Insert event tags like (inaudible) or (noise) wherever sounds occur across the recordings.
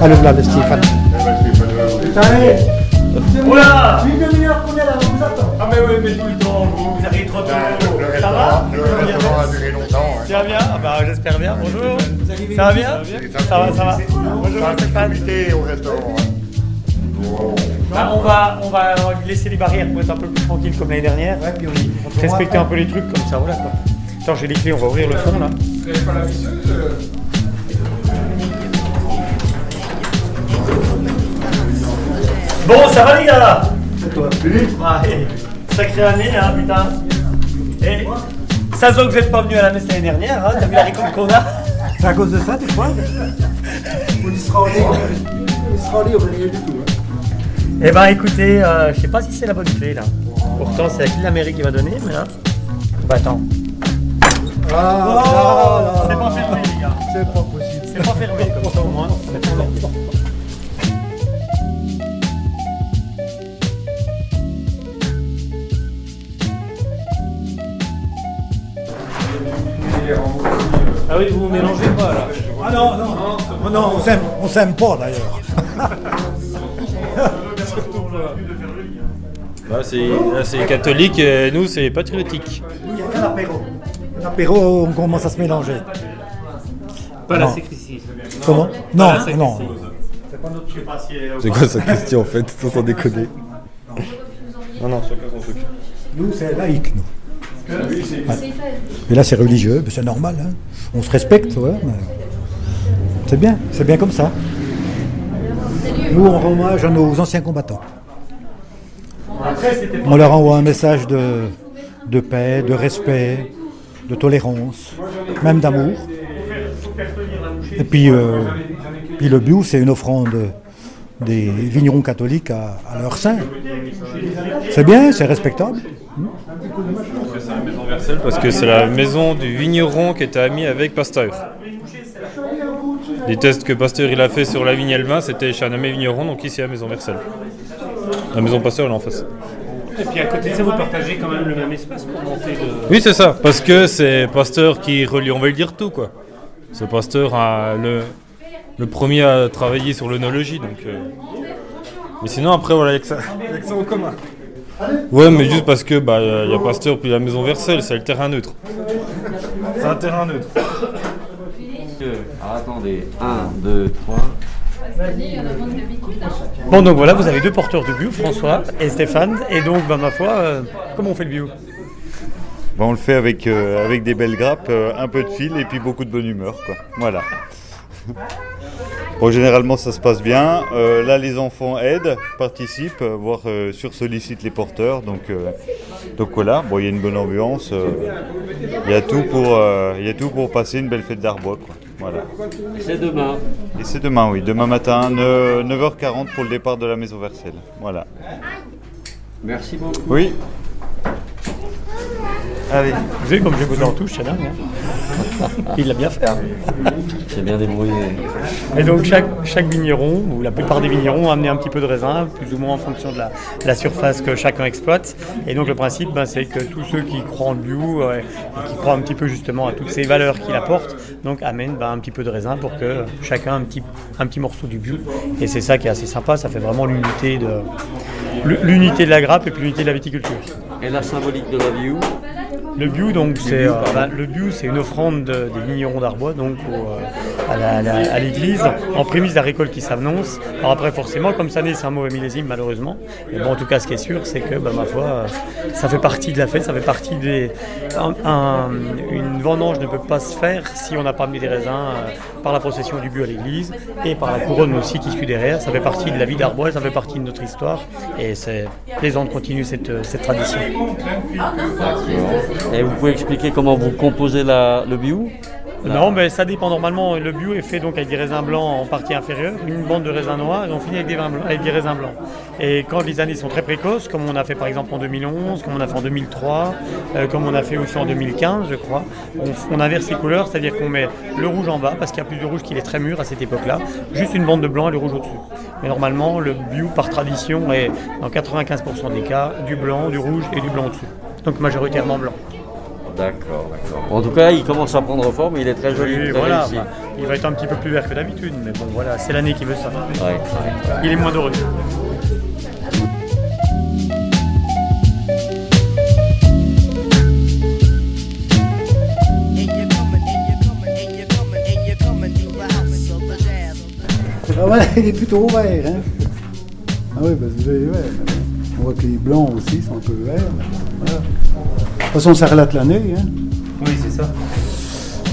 Allez, là, le Stéphane. Oula Une demi-heure qu'on est là, on vous attend. Ah mais oui, mais tout le temps, vous, vous arrivez trop tôt. Ça va Le restaurant a duré longtemps. Tu vas bien Ah bah j'espère bien, bonjour. Ça va bien Ça va, ça va. Bonjour Stéphane. Au restaurant. hein. Bah, on, va, on va laisser les barrières pour être un peu plus tranquille comme l'année dernière. Ouais, puis on- Respecter un peu les trucs comme ça, voilà quoi. Attends, j'ai les clés, on va ouvrir le fond là. Bon, ça va les gars? C'est toi. Eh, Sacrée année, hein, putain. Et ça se voit que vous n'êtes pas venu à la messe l'année dernière, hein, t'as vu la récolte qu'on a? C'est à cause de ça, tu crois On y sera en ligne. On y sera en ligne, on va rien du tout. hein. Eh ben écoutez, euh, je sais pas si c'est la bonne clé là. Pourtant c'est la clé de l'Amérique qui va donner, mais là. Bah attends. Ah, là, C'est là, pas fermé les gars. c'est pas possible. C'est pas fermé comme ça au moins. (laughs) oui, vous vous mélangez pas là. Ah non, non, non, non, on s'aime, on s'aime pas d'ailleurs. Là, (laughs) c'est là, c'est catholique, et nous, c'est patriotique. Il n'y a qu'un apéro. Un apéro, on commence à se mélanger. Pas la Non. sacristie. Comment Non, non. Je sais pas si elle est C'est quoi sa question en fait, sans déconner Non, non, chacun son truc. Nous, c'est laïque, nous. Mais là, c'est religieux, c'est normal. hein. On se respecte, ouais. C'est bien, c'est bien comme ça. Nous, on rend hommage à nos anciens combattants. On leur envoie un message de, de paix, de respect, de tolérance, même d'amour. Et puis, euh, puis le bio, c'est une offrande des vignerons catholiques à, à leur saint. C'est bien, c'est respectable. Parce que c'est la maison du vigneron qui était ami avec Pasteur. Les tests que Pasteur il a fait sur la vigne et le vin, c'était chez un ami vigneron, donc ici à la maison Versel. La maison Pasteur, elle est en face. Et puis à côté de ça, vous partagez quand même le même espace pour monter le. Oui, c'est ça, parce que c'est Pasteur qui relie, on va lui dire tout quoi. C'est Pasteur a le, le premier à travailler sur l'œnologie, donc. euh. Mais sinon, après, voilà, il y a que ça, il y a que ça en commun. Ouais, mais juste parce que bah il y a Pasteur puis la maison Versel, c'est le terrain neutre. C'est un terrain neutre. Ah, attendez, 1, 2, 3. Bon, donc voilà, vous avez deux porteurs de bio, François et Stéphane. Et donc, bah, ma foi, euh, comment on fait le bio? Bah, on le fait avec, euh, avec des belles grappes, euh, un peu de fil et puis beaucoup de bonne humeur. Quoi. Voilà. Bon, généralement, ça se passe bien. Euh, là, les enfants aident, participent, euh, voire euh, sursollicitent les porteurs. Donc, euh, donc voilà, bon, il y a une bonne ambiance. Il y, a tout pour, il y a tout pour passer une belle fête d'Arbois. Voilà. C'est demain. Et c'est demain, oui. Demain matin, ne- 9h40 pour le départ de la maison Versel. Voilà. Merci beaucoup. Oui. Allez. Vous savez comme j'ai bossé en touche, c'est dingue. hein Il l'a bien fait. hein. C'est bien débrouillé. Et donc chaque, chaque vigneron, ou la plupart des vignerons, ont amené un petit peu de raisin, plus ou moins en fonction de la, de la surface que chacun exploite. Et donc le principe, ben, c'est que tous ceux qui croient en le bio euh, et qui croient un petit peu justement à toutes ces valeurs qu'il apporte, donc amènent ben, un petit peu de raisin pour que chacun ait un petit, un petit morceau du bio. Et c'est ça qui est assez sympa, ça fait vraiment l'unité de l'unité de la grappe et puis l'unité de la viticulture. Et la symbolique de la où Le bio, donc c'est euh, bah, le bio, c'est une offrande de- des vignerons d'Arbois, donc au, euh, à l'église, en prémisse de la récolte qui s'annonce. Alors après, forcément, comme ça, c'est un mauvais millésime, malheureusement. Mais bon, en tout cas, ce qui est sûr, c'est que, bah, ma foi, euh, ça fait partie de la fête, ça fait partie des. un- un- une vendange ne peut pas se faire si on n'a pas mis des raisins euh, par la procession du bio à l'église et par la couronne aussi qui suit derrière. Ça fait partie de la vie d'Arbois, ça fait partie de notre histoire, et c'est plaisant de continuer cette, euh, cette tradition. Et vous pouvez expliquer comment vous composez le Non, mais ça dépend. Normalement, le bio est fait donc avec des raisins blancs en partie inférieure, une bande de raisins noirs, et on finit avec des, vins blancs- avec des raisins blancs. Et quand les années sont très précoces, comme on a fait par exemple en 2011, comme on a fait en 2003, euh, comme on a fait aussi en 2015, je crois, on, on inverse les couleurs, c'est-à-dire qu'on met le rouge en bas, parce qu'il y a plus de rouge qu'il est très mûr à cette époque-là, juste une bande de blanc et le rouge au-dessus. Mais normalement, le bio par tradition est dans 95% des cas du blanc, du rouge et du blanc au-dessus. Donc majoritairement blanc. D'accord, d'accord. En tout cas, il commence à prendre forme, il est très joli, Oui, très voilà, réussi. bah, il va être un petit peu plus vert que d'habitude, mais bon voilà, c'est l'année qui veut ça. Ouais, ouais. Il est moins doré. Ah voilà, (laughs) il est plutôt vert. Hein. Ah oui, parce que vert. On voit que les blancs aussi sont un peu verts. Voilà. De toute façon, ça relate l'année. Hein. Oui, c'est ça.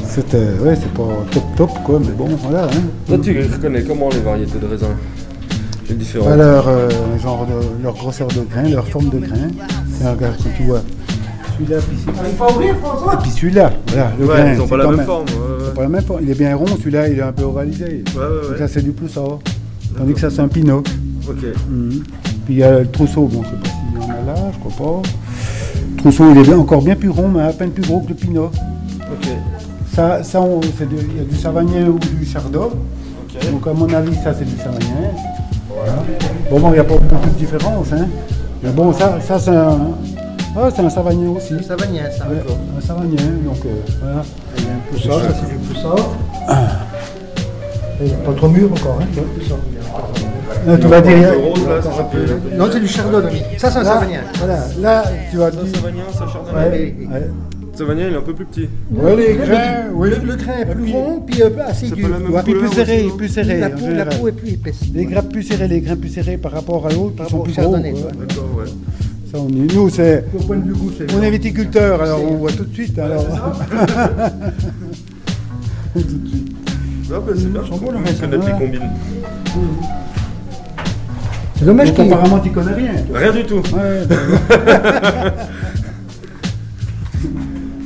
C'était, ouais, c'est pas top top quoi, mais bon, voilà. Hein. Toi, tu reconnais comment les variétés de raisins? Les différents Pas leur, euh, genre de, leur grosseur de grain, leur forme de grain. Et regarde, tu vois. Celui-là, puis celui-là. Et puis celui-là, voilà, le Ouais, grain. ils ont pas la même même- forme. ouais, c'est ouais. pas la même forme. Il est bien rond, celui-là, il est un peu ovalisé. Ouais, ouais, Donc ouais. ça, c'est du plus ça. Tandis que ça, c'est un pinot. Ok. Mhm. Puis il y a le trousseau, bon, je sais pas s'il y en a là, je crois pas. Le trousseau, il est bien- encore bien plus rond, mais à peine plus gros que le pinot. Ok. Ça, ça il y a du savagnin ou du chardot. Donc à mon avis, ça c'est du savagnin. Voilà. Bon, bon, il n'y a pas beaucoup de différence. Hein. Mais bon, ça, ça c'est un, ah, c'est un savagnin aussi. Un savagnin, ça. un savagnin, donc euh, voilà. Il y a un peu ça, c'est du poussard. Il n'y a pas trop mûr encore, hein. Là, tu vas dire. Le rose, là, ça s'appelle. Non, c'est du chardon, Ça, c'est un savagnin. Voilà, là, tu vas dire. Savagnin, ça chardonnay. Ouais, ouais. Savagnin, il est un peu plus petit. Ouais, les grains, oui. Le, grain est plus rond, puis un peu assez C'est dur. Puis plus serré, aussi, plus serré. La en peau, la peau est plus épaisse. Les grappes plus serrées, les grains plus serrés par rapport à l'autre, qui sont rapport plus au gros. chardonnay. D'accord, ouais. Ça, on est, nous, c'est, Au point de vue goût, c'est on est viticulteurs, alors on voit tout de suite. Alors. (laughs) tout de suite. Ah, bah, c'est bien. Je connais les combines. C'est dommage qu'il apparemment tu connais rien. toi. Rien du tout. Ouais, ben,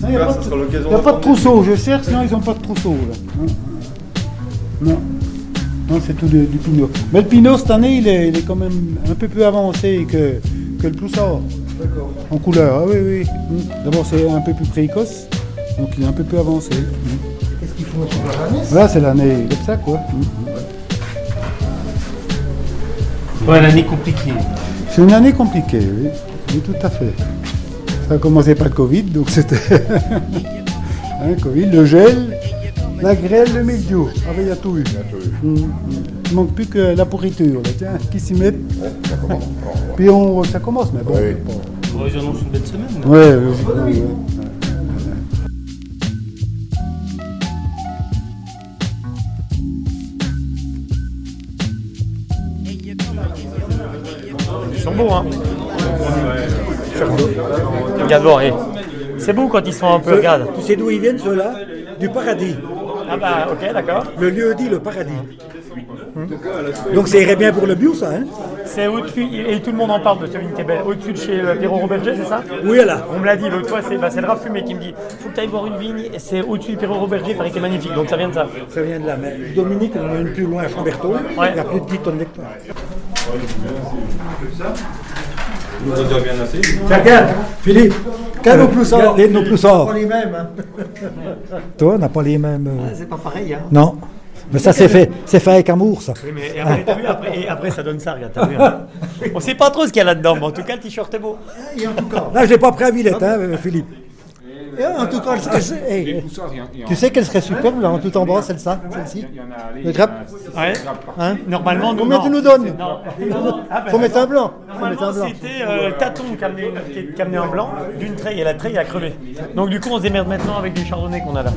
Il n'y a, pas ça de- sera l'occasion y a pas de d'apprendre. trousseau, je cherche, non, ils n'ont pas de trousseau là. Hein, Non. Non, c'est tout du, du pinot. Mais le pinot cette année, il est, il est quand même un peu plus avancé que, que le poussard. D'accord. En couleur, ah oui, oui. Mm. D'abord, c'est un peu plus précoce, donc il est un peu plus avancé. Mm. Qu'est-ce qu'il faut sur la Voilà, c'est l'année comme ça, quoi. Ouais, l'année compliquée. C'est une année compliquée, oui. Oui, tout à fait. Ça a commencé par le Covid, donc c'était. (laughs) hein, Covid, le gel, la grêle, le mildiou. Ah ben, il y a tout eu. Mm. Il manque plus que la pourriture, là, tiens, qui s'y met. Puis on, ça commence, mais bon. Oui. ils annoncent une belle semaine. Ouais, logiquement, ouais. Beaux, hein Regarde voir. C'est beau quand ils sont un peu, regarde. Tu sais d'où ils viennent ceux-là? Du paradis. Ah bah, ok, d'accord. Le lieu dit le paradis. Donc ça irait bien pour le bio, ça, hein? C'est au-dessus, et tout le monde en parle de ce belle. Au-dessus de chez euh, Pierrot Roberger, c'est ça? Oui, là. On me l'a dit l'autre fois, c'est bah, le Rafumé qui me dit faut que tu ailles voir une vigne, c'est au-dessus du Pierrot Roberger, il paraît qu'il est magnifique, donc ça vient de ça. Ça vient de là. Mais Dominique, on en a une plus loin à Chamberton. Ouais. La plus petite, on n'est pas. Nous a déjà bien assez. Tiens, regarde, Philippe. Quel nos plus regarde, les nos plus sorts. Pas les mêmes, hein. Toi, on n'a pas les mêmes. euh, C'est pas pareil, hein. Non. Mais ça, c'est fait, c'est fait avec amour, ça. Oui, mais et après, t'as vu, après, et après, ça donne ça, regarde, t'as vu. hein. On sait pas trop ce qu'il y a là-dedans, mais en tout cas, le t-shirt est beau. Et en tout cas, là, je l'ai pas pris à Villette, hein, euh, Philippe. Et en tout cas, hey, Tu sais qu'elle serait superbe, là, en tout en bas, celle-ci Le grappe Ouais. Hein Normalement, Combien tu nous donnes Non. Ah, ben, Faut mettre un blanc. Normalement, c'était euh, Taton qui amenait un blanc d'une treille et la treille a crevé. Donc du coup, on se démerde maintenant avec du chardonnay qu'on a là.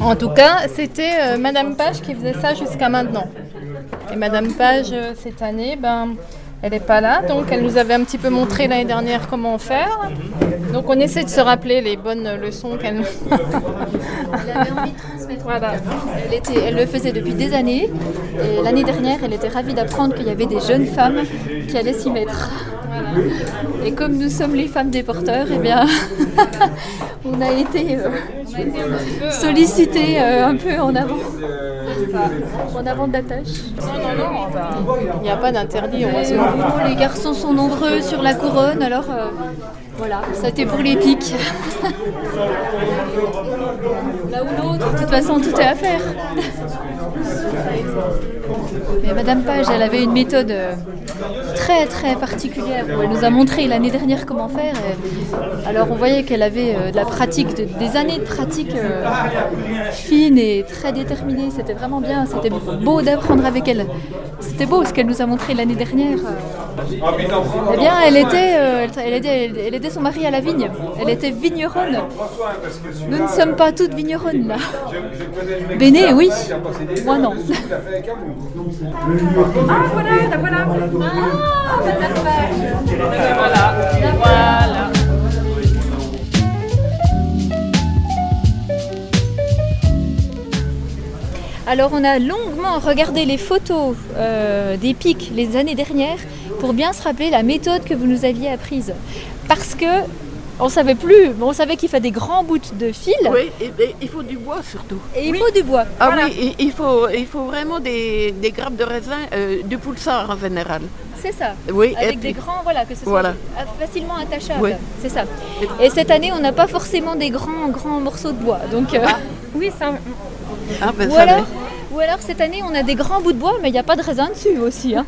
En tout cas, c'était euh, Madame Page qui faisait ça jusqu'à maintenant. Et Madame Page, euh, cette année, ben, elle n'est pas là, donc elle nous avait un petit peu montré l'année dernière comment faire. Donc on essaie de se rappeler les bonnes leçons qu'elle nous... Elle avait envie de transmettre. Voilà. Elle, était, elle le faisait depuis des années. Et l'année dernière, elle était ravie d'apprendre qu'il y avait des jeunes femmes qui allaient s'y mettre. Et comme nous sommes les femmes des porteurs, eh bien, (laughs) on a été euh, sollicitées euh, un peu en avant. En avant de la tâche. Non, non, non, il n'y a pas d'interdit, heureusement. Les garçons sont nombreux sur la couronne, alors euh, voilà, c'était pour les pics. (laughs) Là ou l'autre, de toute façon, tout est à faire. (laughs) Madame Page, elle avait une méthode euh, très très particulière. où Elle nous a montré l'année dernière comment faire. Alors on voyait qu'elle avait euh, de la pratique, de- des années de pratique euh, fine et très déterminée. C'était vraiment bien. C'était beau d'apprendre avec elle. C'était beau ce qu'elle nous a montré l'année dernière. Eh bien, elle était, euh, elle, aidait, elle aidait son mari à la vigne. Elle était vigneronne. Nous ne sommes pas toutes vigneronnes là. Béné, oui. Moi non. Ah voilà, la voilà. Ah, Page. Voilà, voilà. Alors on a longuement regardé les photos euh, des pics les années dernières pour bien se rappeler la méthode que vous nous aviez apprise. Parce que on savait plus, mais on savait qu'il fait des grands bouts de fil. Oui, et- et il faut du bois surtout. Et il faut du bois. Ah Voilà. oui, il il faut, il faut vraiment des, des grappes de raisin, euh, du pulsar en général. C'est ça. Oui, et Avec puis- des grands, voilà, que ce soit Voilà. facilement attachables. Oui. C'est ça. Et cette année, on n'a pas forcément des grands, grands morceaux de bois. Donc, euh, (laughs) Oui, ça. Ah, ben, ou, ça alors. Ou alors cette année, on a des grands bouts de bois, mais il n'y a pas de raisin dessus aussi. hein.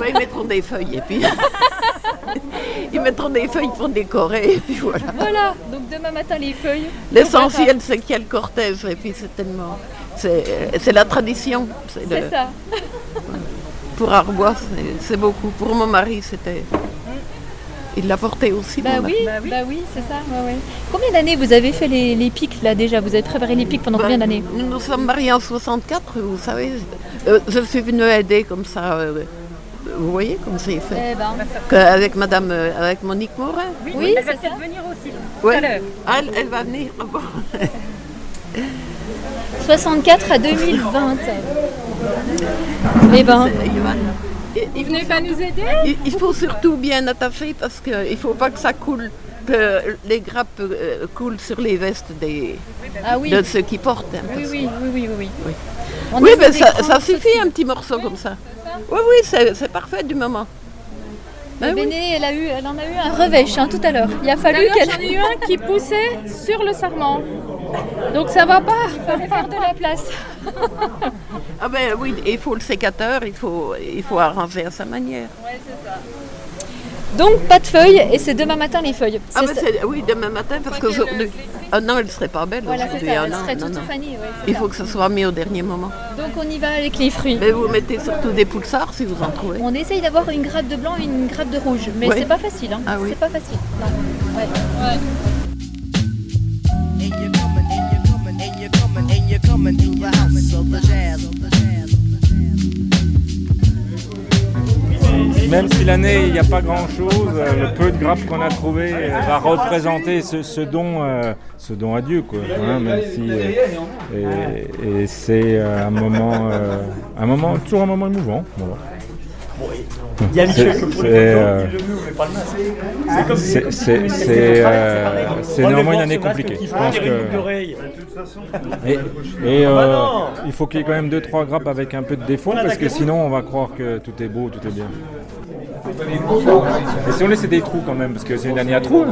Ouais, (laughs) ils mettront des feuilles et puis. (laughs) ils mettront des feuilles pour décorer et puis voilà. voilà. Donc demain matin, les feuilles. L'essentiel, c'est qu'il y a le cortège et puis c'est tellement. C'est la tradition. C'est le- ça. (laughs) Pour Arbois, c'est beaucoup. Pour mon mari, c'était. Il l'a porté aussi. Bah oui, mari. bah oui, c'est ça. Combien d'années vous avez fait les, les pics là déjà? Vous avez préparé les pics pendant Bah, combien d'années? Nous nous sommes mariés en 64, vous savez. Euh, je suis venue aider comme ça. euh, vous voyez comme c'est fait Eh ben. Avec madame, euh, avec Monique Morin. Oui, elle va c'est peut-être ça. venir aussi. Ouais. Tout à l'heure. Ah, elle, elle va venir. Ah bon. 64 à 2020. Eh ben. Et- Vous venez pas nous aider Il, il faut surtout bien attacher parce qu'il ne faut pas que ça coule, que les grappes euh, coulent sur les vestes des, Ah oui. de ceux qui portent. hein, Oui, oui, oui, oui, oui. oui. On Oui, mais ça, suffit un petit morceau comme ça. Oui, oui, c'est parfait du moment. Mais Béné, elle, a eu, elle en a eu un revêche hein, tout à l'heure. Il a fallu qu'elle. j'en ai eu un qui poussait sur le sarment. Donc ça va pas. Il fallait faire de la place. Ah ben oui, il faut le sécateur, il faut, il faut arranger à sa manière. Donc pas de feuilles et c'est demain matin les feuilles. Ah C'est ben ça. c'est- oui, demain matin parce qu'aujourd'hui... Ah non, elle ne serait pas belle Voilà, c'est aujourd'hui. ça. ah Elle non, serait non, toute non. fanée. ouais, c'est Il ça. faut que ce soit mis au dernier moment. Donc on y va avec les fruits. Mais vous mettez surtout des poulsards si vous en trouvez. On essaye d'avoir une grappe de blanc et une grappe de rouge, mais Ouais. c'est pas facile. Hein. Ah oui. C'est pas facile. Non. Ouais. Même si l'année, il n'y a pas grand-chose, euh, le peu de grappes qu'on a trouvé euh, va représenter ce, don, euh, ce don à Dieu, quoi. hein, et, c'est un moment, un moment, toujours un moment émouvant. Il y a Michel C'est- que pour c'est, les euh, photos, il le pas le masque. C'est comme c'est- c'est- euh, néanmoins une année compliquée. Je pense que-. Et, et, Ah euh, non. il faut qu'il y ait quand même 2-3 grappes avec un peu de défaut parce que sinon on va croire que tout est beau, tout est bien. Et si on laissait des trous quand même, parce que c'est une année à trous.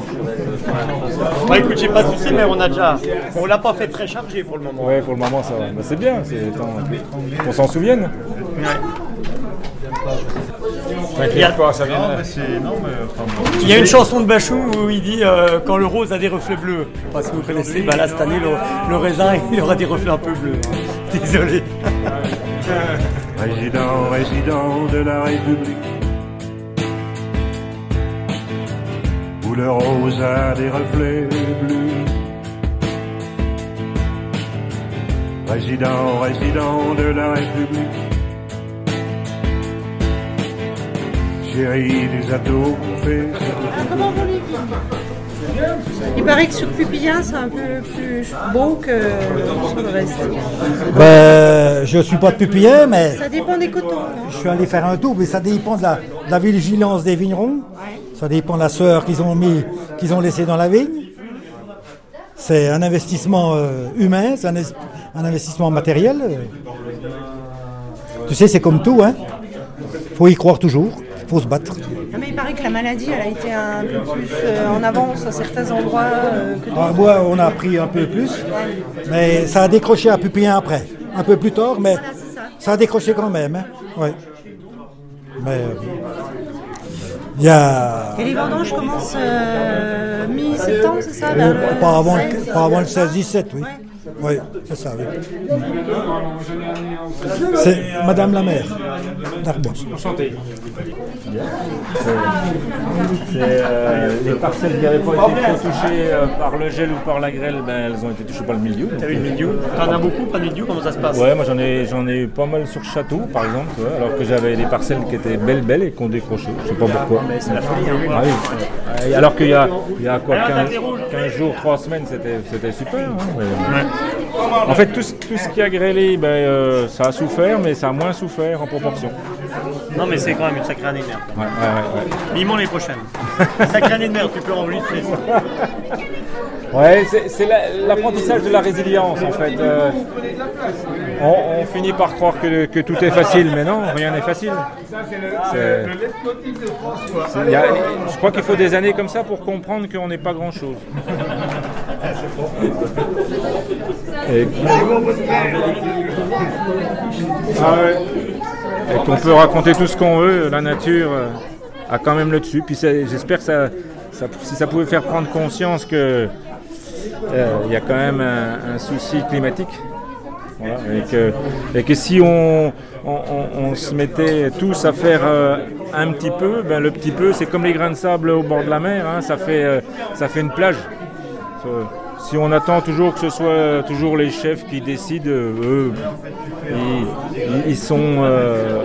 Bah écoute, j'ai pas de soucis, mais on a déjà. On l'a pas fait très chargé pour le moment. Ouais, pour le moment ça va. Bah, c'est bien, c'est qu'on s'en souvienne. T'inquiète pas, ça vient. Non, mais c'est. Non, mais. enfin, bon. Il y a une chanson de Bachung où il dit euh, quand le rose a des reflets bleus. Je sais pas si vous connaissez, bah là cette année le, le raisin (laughs) il aura des reflets un peu bleus. (laughs) Désolé. Résident, résident de la République, où le rose a des reflets bleus. Résident, résident de la République, des qu'on fait. Comment vous les Il paraît que sur Pupillin, c'est un peu plus beau que sur le reste. Ben, je suis pas de pupillin, mais Ça dépend des cotons. non je suis allé faire un tour, mais ça dépend de la, de la vigilance des vignerons. Ça dépend de la sueur qu'ils ont mis, qu'ils ont laissé dans la vigne. C'est un investissement euh, humain, c'est un, un investissement matériel. Tu sais, c'est comme tout, hein. Faut y croire toujours, faut se battre. Ah, mais il paraît que la maladie, elle a été un peu plus euh, en avance à certains endroits euh, que d'autres. bois, on a pris un peu plus, mais ça a décroché à Pupillin après. un peu plus tard, mais Voilà, ça. ça a décroché quand même. hein. Ouais. Mais euh, il y a. Et les vendanges commencent mi-septembre, c'est ça vers le pas, avant, 16, le, pas avant le 16-17, oui. Oui, c'est ça, oui. C'est Madame la maire d'Arbois. Enchanté. C'est, euh, les parcelles qui n'avaient pas été trop touchées euh, par le gel ou par la grêle, ben, elles ont été touchées par le milieu. T'as eu le milieu T'en as beaucoup, pas de milieu Comment ça se passe Ouais, moi j'en ai, j'en ai eu pas mal sur Château, par exemple, ouais, alors que j'avais des parcelles qui étaient belles, belles et qui ont décroché. Je sais pas pourquoi. mais c'est la folie, hein. Ah oui. Alors qu'il y a, il y a quoi, 15, 15 jours, 3 semaines, c'était, c'était super. hein, mais- En fait, tout, ce- tout ce qui a grêlé, ben, euh, ça a souffert, mais ça a moins souffert en proportion. Non, mais c'est quand même une sacrée année de merde. Ouais, ouais, ouais, ouais. Vivement les prochaines. sacrée année de merde, tu peux enregistrer ça. Ouais, c'est- c'est la- l'apprentissage de la résilience en fait. Euh, on, on finit par croire que, que tout est facile, mais non, rien n'est facile. Y a- je crois qu'il faut des années comme ça pour comprendre qu'on n'est pas grand chose. Et, Ah. Et qu'on peut raconter tout ce qu'on veut, la nature euh, a quand même le dessus. Puis j'espère que ça, si ça pouvait faire prendre conscience que euh, il y a quand même un, souci climatique. Et, que, si on, se mettait tous à faire euh, un petit peu, ben le petit peu c'est comme les grains de sable au bord de la mer, hein, ça, fait, ça fait une plage. Si on attend toujours que ce soit toujours les chefs qui décident, eux, ils, ils- ils sont, euh,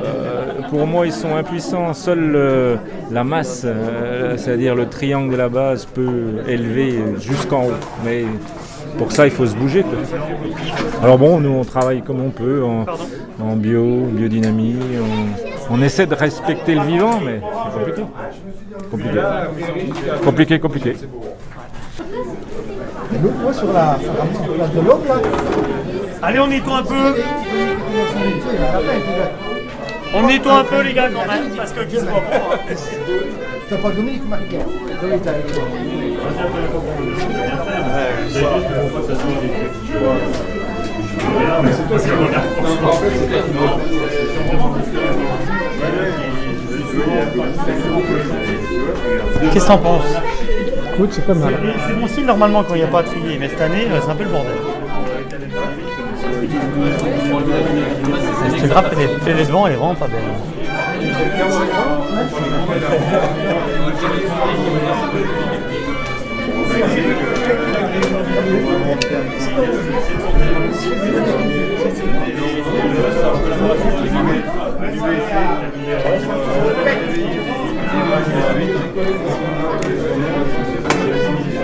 pour moi, ils sont impuissants. Seule euh, la masse, euh, c'est-à-dire le triangle de la base, peut élever jusqu'en haut. Mais pour ça, il faut se bouger. quoi. Alors bon, nous, on travaille comme on peut, en, en bio, biodynamie. On, on essaie de respecter le vivant, mais c'est compliqué. Compliqué, compliqué. compliqué. Moi, sur la, sur la place de l'homme, là, Allez, on nettoie un peu. On nettoie un peu, les gars, quand même, parce que qui se voit pas. t'as pas Dominique Marquet. Dominique avec toi. Qu'est-ce que t'en penses? Écoute, c'est pas mal. C'est normalement quand il n'y a pas à trier, mais cette année, euh, c'est un peu le bordel. Cette grappe, elle est, elle est devant, elle est vraiment pas belle.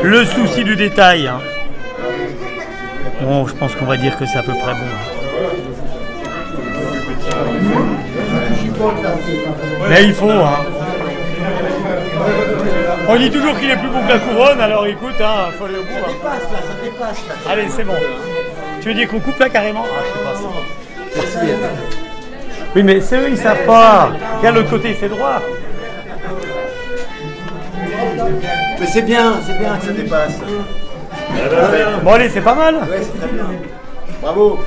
Le souci du détail. hein. Bon, je pense qu'on va dire que c'est à peu près bon. Mais il faut, hein. On dit toujours qu'il est plus beau que la couronne, alors écoute, hein, faut aller au bout. hein. dépasse là, ça dépasse là. Allez, c'est bon. Tu veux dire qu'on coupe là carrément? Ah, je sais pas ça. Oui, mais c'est eux, ils savent pas. Regarde l'autre côté, c'est droit. Mais c'est bien, c'est bien que ça dépasse. Bon, allez, c'est pas mal. Ouais, c'est très bien. Bravo.